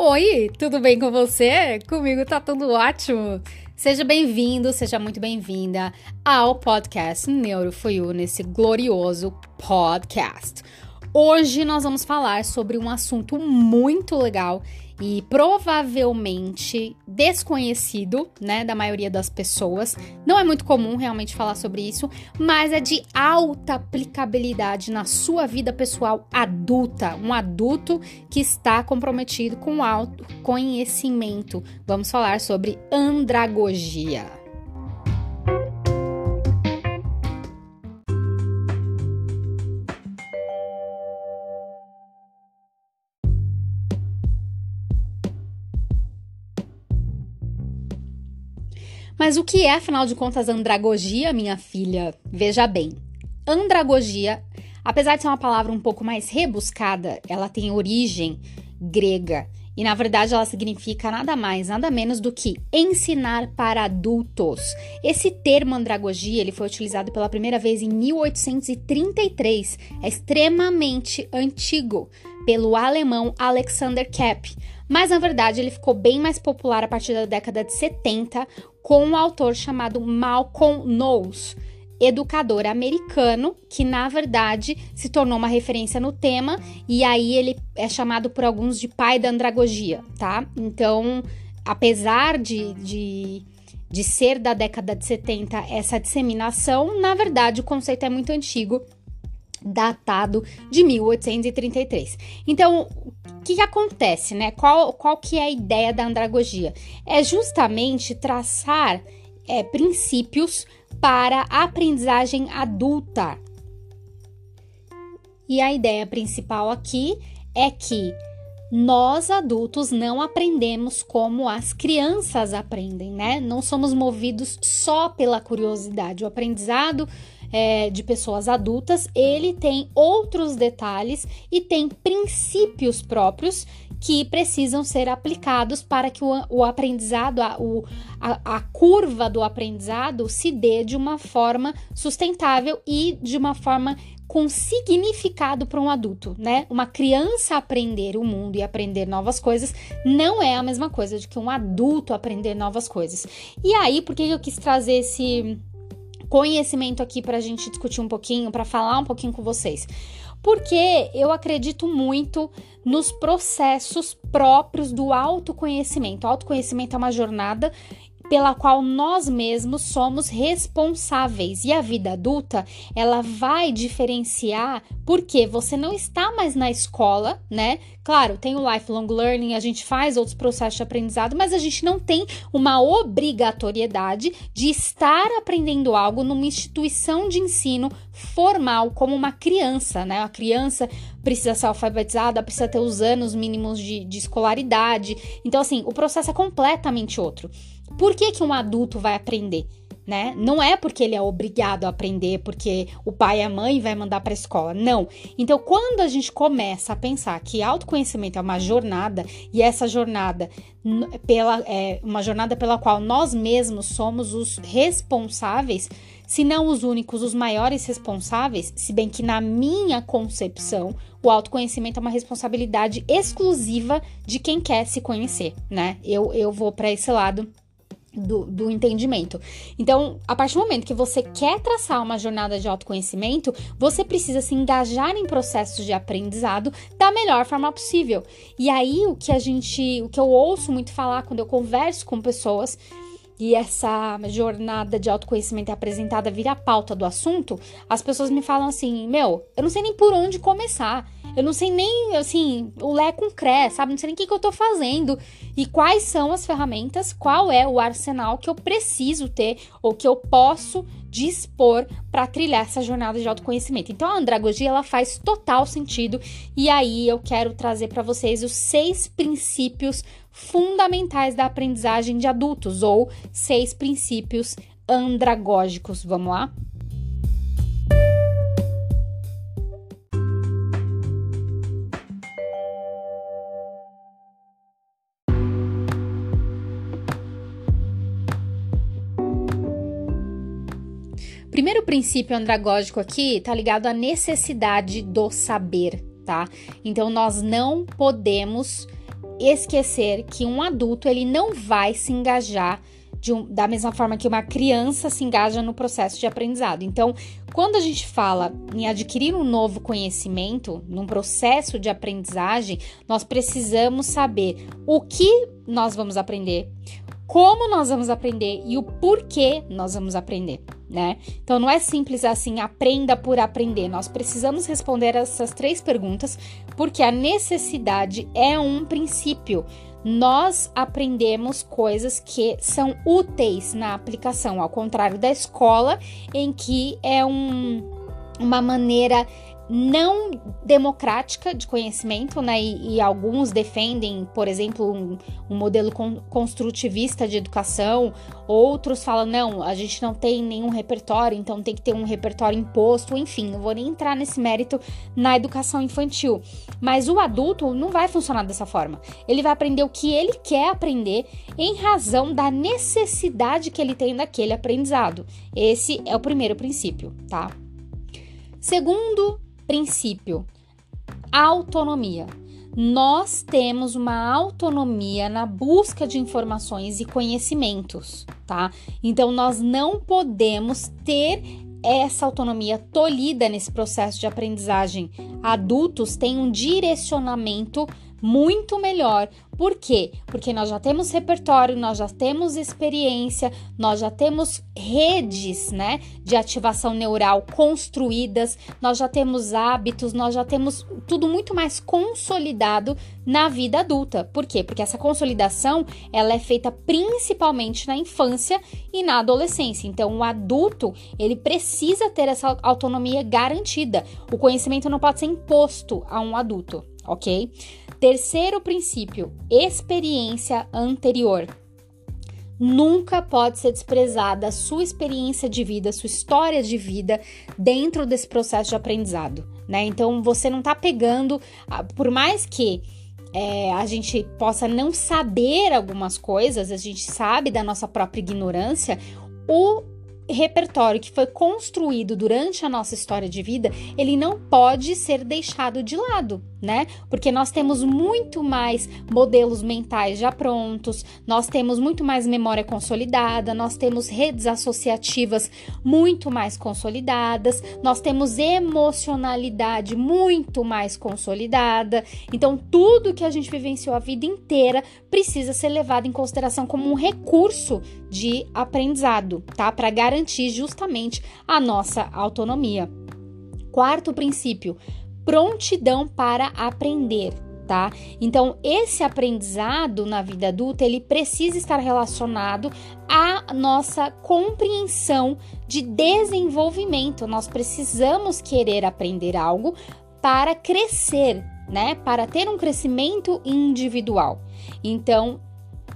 Oi, tudo bem com você? Comigo tá tudo ótimo. Seja bem-vindo, seja muito bem-vinda ao podcast Neuro For You, nesse glorioso podcast. Hoje nós vamos falar sobre um assunto muito legal e provavelmente desconhecido, né, da maioria das pessoas. Não é muito comum realmente falar sobre isso, mas é de alta aplicabilidade na sua vida pessoal adulta, um adulto que está comprometido com autoconhecimento. Vamos falar sobre andragogia. Mas o que é, afinal de contas, andragogia, minha filha? Veja bem, andragogia, apesar de ser uma palavra um pouco mais rebuscada, ela tem origem grega e na verdade ela significa nada mais, nada menos do que ensinar para adultos. Esse termo andragogia, ele foi utilizado pela primeira vez em 1833. É extremamente antigo pelo alemão Alexander Kepp. Mas na verdade ele ficou bem mais popular a partir da década de 70 com um autor chamado Malcolm Knowles, educador americano, que na verdade se tornou uma referência no tema, e aí ele é chamado por alguns de pai da andragogia, tá? Então, apesar de, de, de ser da década de 70 essa disseminação, na verdade o conceito é muito antigo datado de 1833. Então, que, que, acontece, né? Qual, qual que é a ideia da andragogia? É justamente traçar é, princípios para a aprendizagem adulta. E a ideia principal aqui é que nós adultos não aprendemos como as crianças aprendem, né? Não somos movidos só pela curiosidade. O aprendizado é, de pessoas adultas, ele tem outros detalhes e tem princípios próprios que precisam ser aplicados para que o, o aprendizado, a, o, a, a curva do aprendizado se dê de uma forma sustentável e de uma forma com significado para um adulto, né? Uma criança aprender o mundo e aprender novas coisas não é a mesma coisa de que um adulto aprender novas coisas. E aí, por que eu quis trazer esse conhecimento aqui para a gente discutir um pouquinho, para falar um pouquinho com vocês. Porque eu acredito muito nos processos próprios do autoconhecimento. O autoconhecimento é uma jornada pela qual nós mesmos somos responsáveis. E a vida adulta, ela vai diferenciar porque você não está mais na escola, né? Claro, tem o lifelong learning, a gente faz outros processos de aprendizado, mas a gente não tem uma obrigatoriedade de estar aprendendo algo numa instituição de ensino formal como uma criança, né? A criança precisa ser alfabetizada, precisa ter os anos mínimos de, de escolaridade. Então, assim, o processo é completamente outro. Por que, que um adulto vai aprender? Né? Não é porque ele é obrigado a aprender, porque o pai e a mãe vai mandar para a escola. Não. Então, quando a gente começa a pensar que autoconhecimento é uma jornada e essa jornada pela é uma jornada pela qual nós mesmos somos os responsáveis, se não os únicos, os maiores responsáveis, se bem que na minha concepção, o autoconhecimento é uma responsabilidade exclusiva de quem quer se conhecer, né? Eu, eu vou para esse lado do, do, entendimento. Então, a partir do momento que você quer traçar uma jornada de autoconhecimento, você precisa se engajar em processos de aprendizado da melhor forma possível. E aí, o que a gente, o que eu ouço muito falar quando eu converso com pessoas e essa jornada de autoconhecimento é apresentada vira a pauta do assunto, as pessoas me falam assim: Meu, eu não sei nem por onde começar. Eu não sei nem, assim, o Lé com Cré, sabe? Não sei nem o que, que eu tô fazendo. E quais são as ferramentas, qual é o arsenal que eu preciso ter ou que eu posso dispor para trilhar essa jornada de autoconhecimento. Então, a andragogia, ela faz total sentido. E aí, eu quero trazer para vocês os seis princípios fundamentais da aprendizagem de adultos, ou seis princípios andragógicos. Vamos lá? Princípio andragógico aqui tá ligado à necessidade do saber, tá? Então nós não podemos esquecer que um adulto ele não vai se engajar um, da mesma forma que uma criança se engaja no processo de aprendizado. Então, quando a gente fala em adquirir um novo conhecimento, num processo de aprendizagem, nós precisamos saber o que nós vamos aprender, como nós vamos aprender e o porquê nós vamos aprender, né? Então não é simples assim, aprenda por aprender. Nós precisamos responder essas três perguntas porque a necessidade é um princípio. Nós aprendemos coisas que são úteis na aplicação, ao contrário da escola, em que é um, uma maneira não democrática de conhecimento, né? E, e alguns defendem, por exemplo, um, um modelo con construtivista de educação, outros falam, não, a gente não tem nenhum repertório, então tem que ter um repertório imposto, enfim, não vou nem entrar nesse mérito na educação infantil. Mas o adulto não vai funcionar dessa forma. Ele vai aprender o que ele quer aprender em razão da necessidade que ele tem daquele aprendizado. Esse é o primeiro princípio, tá? Segundo Princípio: autonomia. Nós temos uma autonomia na busca de informações e conhecimentos, tá? Então nós não podemos ter essa autonomia tolhida nesse processo de aprendizagem. Adultos têm um direcionamento muito melhor. Por quê? Porque nós já temos repertório, nós já temos experiência, nós já temos redes, né, de ativação neural construídas, nós já temos hábitos, nós já temos tudo muito mais consolidado na vida adulta. Por quê? Porque essa consolidação, ela é feita principalmente na infância e na adolescência. Então, o adulto, ele precisa ter essa autonomia garantida. O conhecimento não pode ser imposto a um adulto, ok? Terceiro princípio: experiência anterior. Nunca pode ser desprezada a sua experiência de vida, sua história de vida dentro desse processo de aprendizado, né? Então você não tá pegando, por mais que é, a gente possa não saber algumas coisas, a gente sabe da nossa própria ignorância, o repertório que foi construído durante a nossa história de vida, ele não pode ser deixado de lado, né? Porque nós temos muito mais modelos mentais já prontos, nós temos muito mais memória consolidada, nós temos redes associativas muito mais consolidadas, nós temos emocionalidade muito mais consolidada. Então, tudo que a gente vivenciou a vida inteira precisa ser levado em consideração como um recurso de aprendizado, tá? Para garantir justamente a nossa autonomia. Quarto princípio: prontidão para aprender, tá? Então, esse aprendizado na vida adulta, ele precisa estar relacionado à nossa compreensão de desenvolvimento. Nós precisamos querer aprender algo para crescer, né? Para ter um crescimento individual. Então,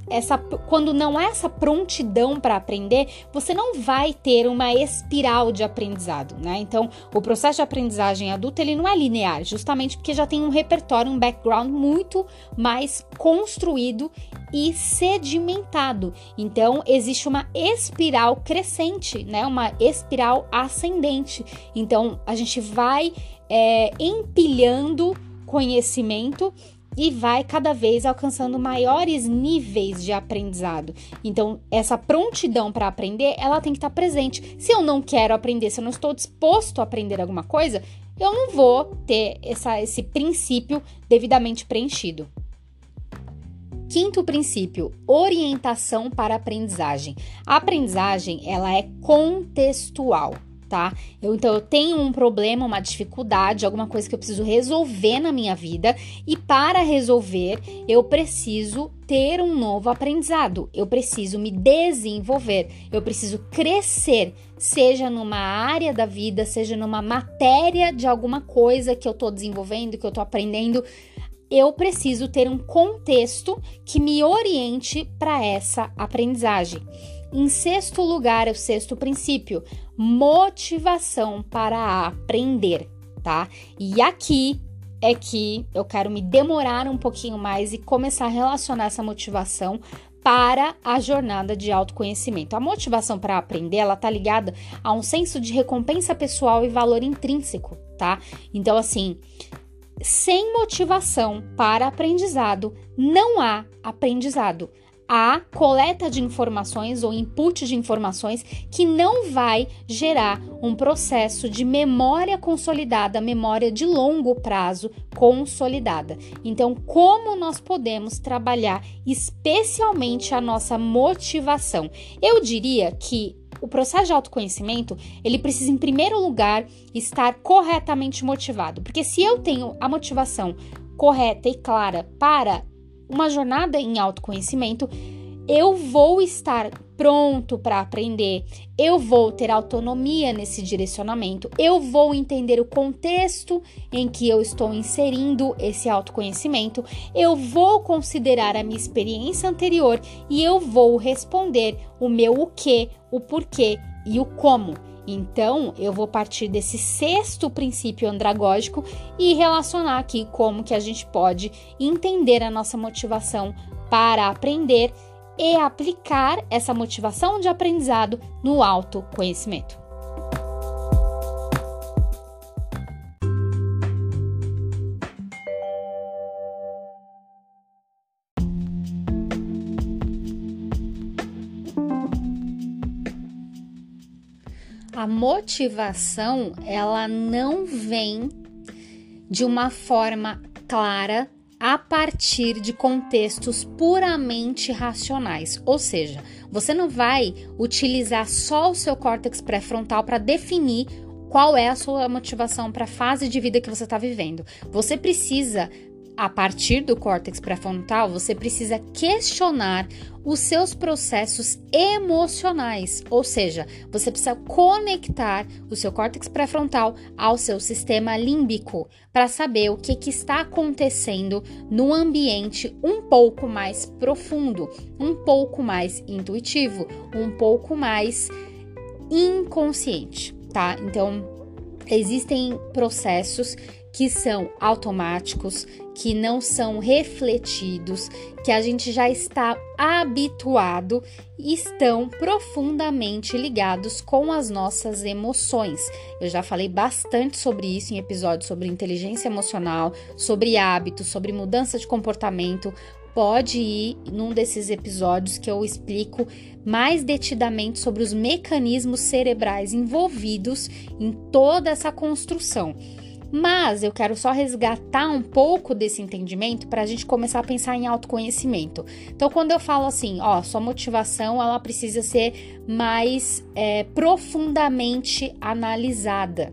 essa quando não há essa prontidão para aprender, você não vai ter uma espiral de aprendizado, né? Então, o processo de aprendizagem adulta ele não é linear, justamente porque já tem um repertório, um background muito mais construído e sedimentado. Então, existe uma espiral crescente, né? Uma espiral ascendente. Então, a gente vai é, empilhando conhecimento e vai cada vez alcançando maiores níveis de aprendizado. Então, essa prontidão para aprender, ela tem que estar tá presente. Se eu não quero aprender, se eu não estou disposto a aprender alguma coisa, eu não vou ter essa, esse princípio devidamente preenchido. Quinto princípio, orientação para aprendizagem. A aprendizagem, ela é contextual tá? Eu, então eu tenho um problema, uma dificuldade, alguma coisa que eu preciso resolver na minha vida e para resolver eu preciso ter um novo aprendizado, eu preciso me desenvolver, eu preciso crescer, seja numa área da vida, seja numa matéria de alguma coisa que eu tô desenvolvendo, que eu tô aprendendo. Eu preciso ter um contexto que me oriente para essa aprendizagem. Em sexto lugar, é o sexto princípio, motivação para aprender, tá? E aqui é que eu quero me demorar um pouquinho mais e começar a relacionar essa motivação para a jornada de autoconhecimento. A motivação para aprender, ela tá ligada a um senso de recompensa pessoal e valor intrínseco, tá? Então assim, sem motivação para aprendizado, não há aprendizado a coleta de informações ou input de informações que não vai gerar um processo de memória consolidada, memória de longo prazo consolidada. Então, como nós podemos trabalhar especialmente a nossa motivação? Eu diria que o processo de autoconhecimento, ele precisa em primeiro lugar estar corretamente motivado, porque se eu tenho a motivação correta e clara para uma jornada em autoconhecimento, eu vou estar pronto para aprender, eu vou ter autonomia nesse direcionamento, eu vou entender o contexto em que eu estou inserindo esse autoconhecimento, eu vou considerar a minha experiência anterior e eu vou responder o meu o que, o porquê e o como. Então, eu vou partir desse sexto princípio andragógico e relacionar aqui como que a gente pode entender a nossa motivação para aprender e aplicar essa motivação de aprendizado no autoconhecimento. A motivação ela não vem de uma forma clara a partir de contextos puramente racionais. Ou seja, você não vai utilizar só o seu córtex pré-frontal para definir qual é a sua motivação para a fase de vida que você está vivendo. Você precisa a partir do córtex pré-frontal, você precisa questionar os seus processos emocionais, ou seja, você precisa conectar o seu córtex pré-frontal ao seu sistema límbico para saber o que, que está acontecendo no ambiente um pouco mais profundo, um pouco mais intuitivo, um pouco mais inconsciente, tá? Então, existem processos que são automáticos, que não são refletidos, que a gente já está habituado estão profundamente ligados com as nossas emoções. Eu já falei bastante sobre isso em episódios sobre inteligência emocional, sobre hábitos, sobre mudança de comportamento. Pode ir num desses episódios que eu explico mais detidamente sobre os mecanismos cerebrais envolvidos em toda essa construção. Mas eu quero só resgatar um pouco desse entendimento para a gente começar a pensar em autoconhecimento. Então, quando eu falo assim, ó, sua motivação ela precisa ser mais é, profundamente analisada.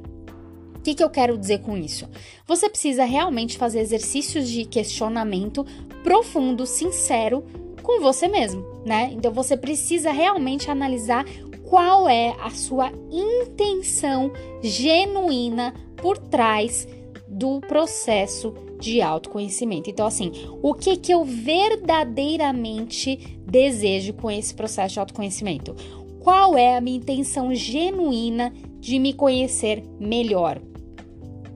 O que, que eu quero dizer com isso? Você precisa realmente fazer exercícios de questionamento profundo, sincero com você mesmo, né? Então você precisa realmente analisar qual é a sua intenção genuína por trás do processo de autoconhecimento. Então, assim, o que que eu verdadeiramente desejo com esse processo de autoconhecimento? Qual é a minha intenção genuína de me conhecer melhor?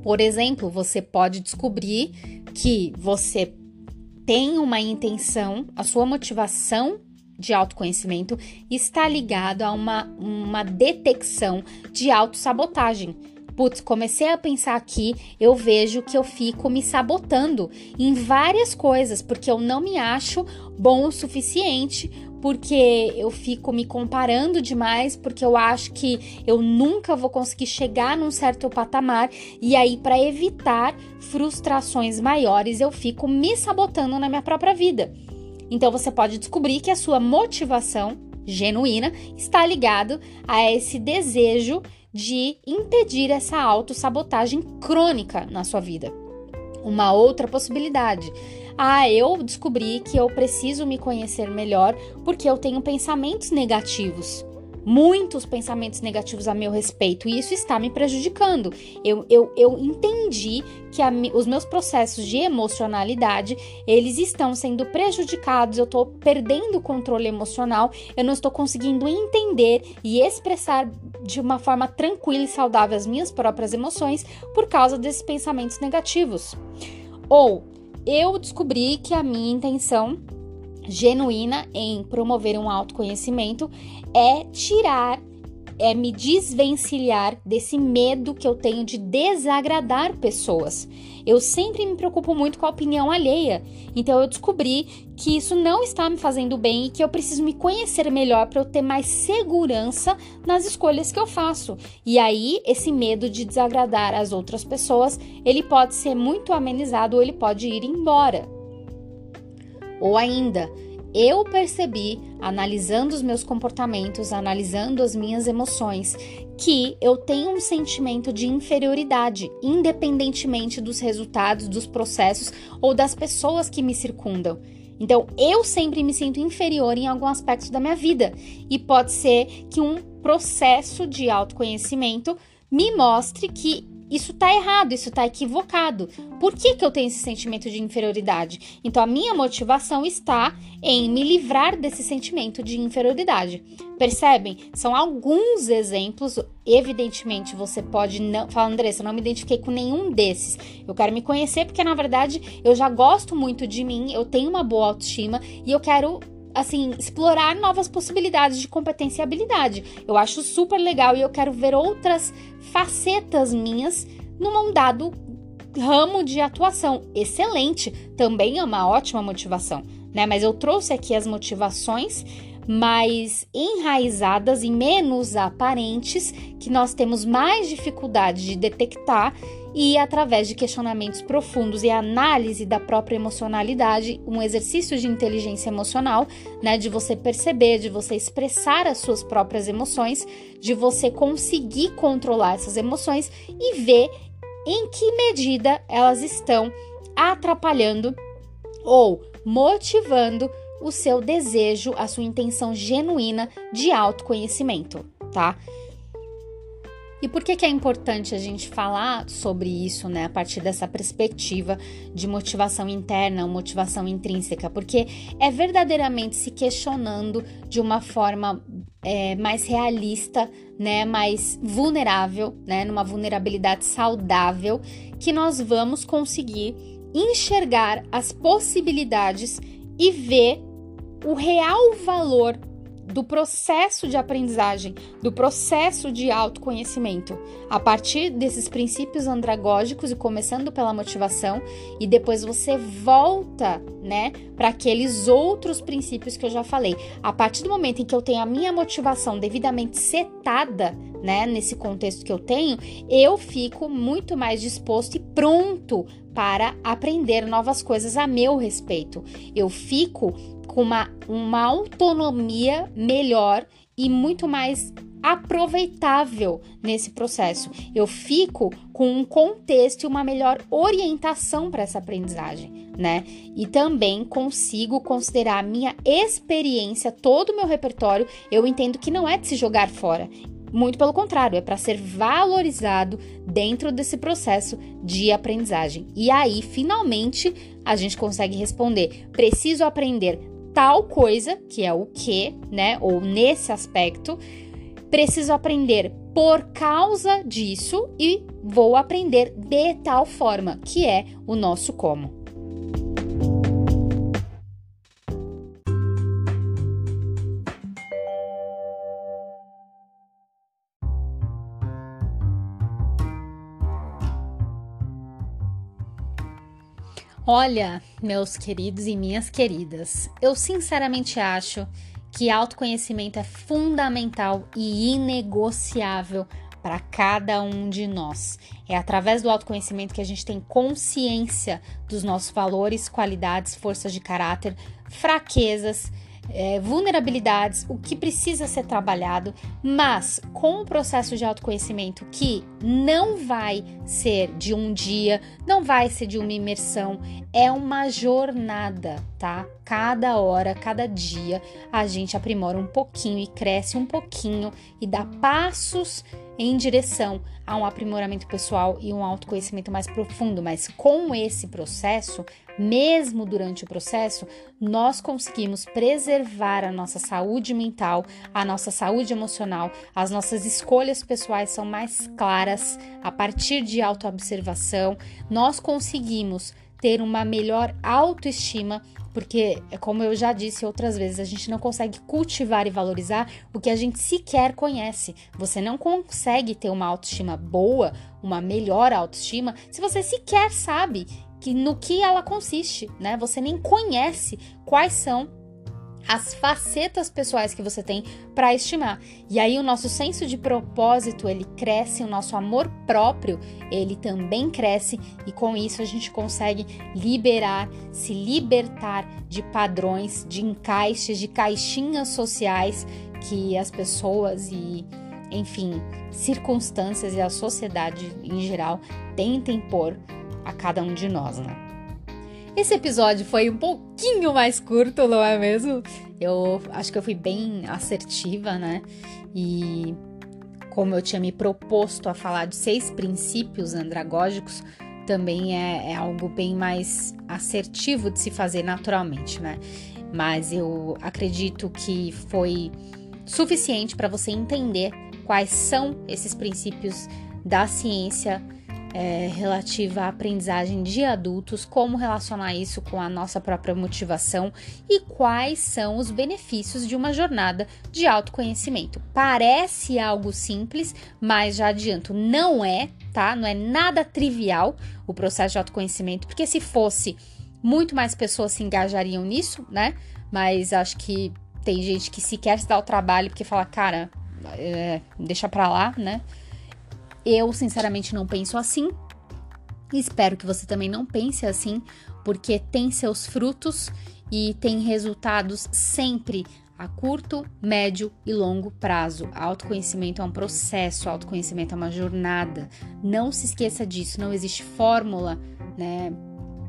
Por exemplo, você pode descobrir que você tem uma intenção, a sua motivação de autoconhecimento está ligado a uma, uma detecção de autossabotagem putz, comecei a pensar aqui, eu vejo que eu fico me sabotando em várias coisas, porque eu não me acho bom o suficiente, porque eu fico me comparando demais, porque eu acho que eu nunca vou conseguir chegar num certo patamar, e aí, para evitar frustrações maiores, eu fico me sabotando na minha própria vida. Então, você pode descobrir que a sua motivação genuína está ligado a esse desejo de impedir essa autossabotagem crônica na sua vida. Uma outra possibilidade. Ah, eu descobri que eu preciso me conhecer melhor porque eu tenho pensamentos negativos muitos pensamentos negativos a meu respeito e isso está me prejudicando. Eu, eu, eu entendi que a, os meus processos de emocionalidade eles estão sendo prejudicados, eu estou perdendo o controle emocional, eu não estou conseguindo entender e expressar de uma forma tranquila e saudável as minhas próprias emoções por causa desses pensamentos negativos. Ou eu descobri que a minha intenção genuína em promover um autoconhecimento é tirar é me desvencilhar desse medo que eu tenho de desagradar pessoas. Eu sempre me preocupo muito com a opinião alheia, então eu descobri que isso não está me fazendo bem e que eu preciso me conhecer melhor para eu ter mais segurança nas escolhas que eu faço. E aí, esse medo de desagradar as outras pessoas, ele pode ser muito amenizado ou ele pode ir embora. Ou ainda, eu percebi, analisando os meus comportamentos, analisando as minhas emoções, que eu tenho um sentimento de inferioridade, independentemente dos resultados, dos processos ou das pessoas que me circundam. Então, eu sempre me sinto inferior em algum aspecto da minha vida, e pode ser que um processo de autoconhecimento me mostre que isso tá errado, isso tá equivocado. Por que, que eu tenho esse sentimento de inferioridade? Então, a minha motivação está em me livrar desse sentimento de inferioridade. Percebem? São alguns exemplos. Evidentemente, você pode não. Fala, Andressa, eu não me identifiquei com nenhum desses. Eu quero me conhecer porque, na verdade, eu já gosto muito de mim, eu tenho uma boa autoestima e eu quero assim, explorar novas possibilidades de competência e habilidade. Eu acho super legal e eu quero ver outras facetas minhas num dado ramo de atuação. Excelente, também é uma ótima motivação, né? Mas eu trouxe aqui as motivações mais enraizadas e menos aparentes, que nós temos mais dificuldade de detectar e através de questionamentos profundos e análise da própria emocionalidade, um exercício de inteligência emocional, né, de você perceber, de você expressar as suas próprias emoções, de você conseguir controlar essas emoções e ver em que medida elas estão atrapalhando ou motivando o seu desejo, a sua intenção genuína de autoconhecimento, tá? E por que, que é importante a gente falar sobre isso, né, a partir dessa perspectiva de motivação interna, motivação intrínseca? Porque é verdadeiramente se questionando de uma forma é, mais realista, né, mais vulnerável, né, numa vulnerabilidade saudável, que nós vamos conseguir enxergar as possibilidades e ver o real valor do processo de aprendizagem, do processo de autoconhecimento, a partir desses princípios andragógicos e começando pela motivação, e depois você volta, né, para aqueles outros princípios que eu já falei. A partir do momento em que eu tenho a minha motivação devidamente setada, né, nesse contexto que eu tenho, eu fico muito mais disposto e pronto para aprender novas coisas a meu respeito. Eu fico com uma, uma autonomia melhor e muito mais aproveitável nesse processo. Eu fico com um contexto e uma melhor orientação para essa aprendizagem, né? E também consigo considerar a minha experiência, todo o meu repertório, eu entendo que não é de se jogar fora. Muito pelo contrário, é para ser valorizado dentro desse processo de aprendizagem. E aí, finalmente, a gente consegue responder: preciso aprender tal coisa, que é o que, né? Ou nesse aspecto, preciso aprender por causa disso e vou aprender de tal forma, que é o nosso como. Olha, meus queridos e minhas queridas, eu sinceramente acho que autoconhecimento é fundamental e inegociável para cada um de nós. É através do autoconhecimento que a gente tem consciência dos nossos valores, qualidades, forças de caráter, fraquezas é, vulnerabilidades, o que precisa ser trabalhado, mas com o processo de autoconhecimento que não vai ser de um dia, não vai ser de uma imersão, é uma jornada, tá? Cada hora, cada dia, a gente aprimora um pouquinho e cresce um pouquinho e dá passos em direção a um aprimoramento pessoal e um autoconhecimento mais profundo, mas com esse processo, mesmo durante o processo, nós conseguimos preservar a nossa saúde mental, a nossa saúde emocional, as nossas escolhas pessoais são mais claras a partir de autoobservação, nós conseguimos ter uma melhor autoestima, porque, como eu já disse outras vezes, a gente não consegue cultivar e valorizar o que a gente sequer conhece. Você não consegue ter uma autoestima boa, uma melhor autoestima, se você sequer sabe que no que ela consiste, né? Você nem conhece quais são as facetas pessoais que você tem para estimar. E aí o nosso senso de propósito, ele cresce, o nosso amor próprio, ele também cresce e com isso a gente consegue liberar, se libertar de padrões, de encaixes, de caixinhas sociais que as pessoas e enfim, circunstâncias e a sociedade em geral tentem pôr a cada um de nós, né? Esse episódio foi um pouquinho mais curto, não é mesmo? Eu acho que eu fui bem assertiva, né? E como eu tinha me proposto a falar de seis princípios andragógicos, também é, é algo bem mais assertivo de se fazer naturalmente, né? Mas eu acredito que foi suficiente para você entender quais são esses princípios da ciência é, relativa à aprendizagem de adultos, como relacionar isso com a nossa própria motivação e quais são os benefícios de uma jornada de autoconhecimento. Parece algo simples, mas já adianto, não é, tá? Não é nada trivial o processo de autoconhecimento, porque se fosse, muito mais pessoas se engajariam nisso, né? Mas acho que tem gente que sequer se dá o trabalho porque fala, cara, é, deixa pra lá, né? Eu, sinceramente, não penso assim. Espero que você também não pense assim, porque tem seus frutos e tem resultados sempre a curto, médio e longo prazo. Autoconhecimento é um processo, autoconhecimento é uma jornada. Não se esqueça disso, não existe fórmula, né?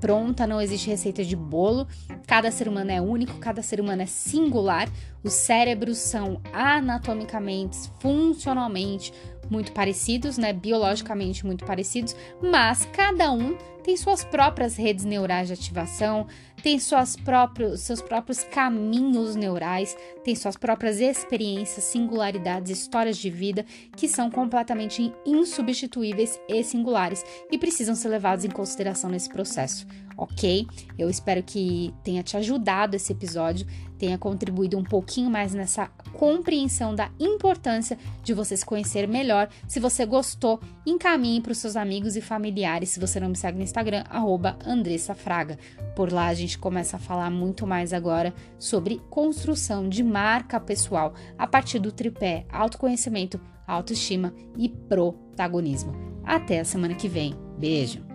Pronta, não existe receita de bolo. Cada ser humano é único, cada ser humano é singular. Os cérebros são anatomicamente, funcionalmente muito parecidos, né, biologicamente muito parecidos, mas cada um tem suas próprias redes neurais de ativação, tem suas próprios, seus próprios caminhos neurais, tem suas próprias experiências, singularidades, histórias de vida que são completamente insubstituíveis e singulares e precisam ser levados em consideração nesse processo, ok? Eu espero que tenha te ajudado esse episódio, tenha contribuído um pouquinho mais nessa compreensão da importância de você se conhecer melhor. Se você gostou, encaminhe para os seus amigos e familiares. Se você não me segue no Instagram, arroba Andressa Fraga. Por lá a gente começa a falar muito mais agora sobre construção de marca pessoal a partir do tripé autoconhecimento, autoestima e protagonismo. Até a semana que vem. Beijo!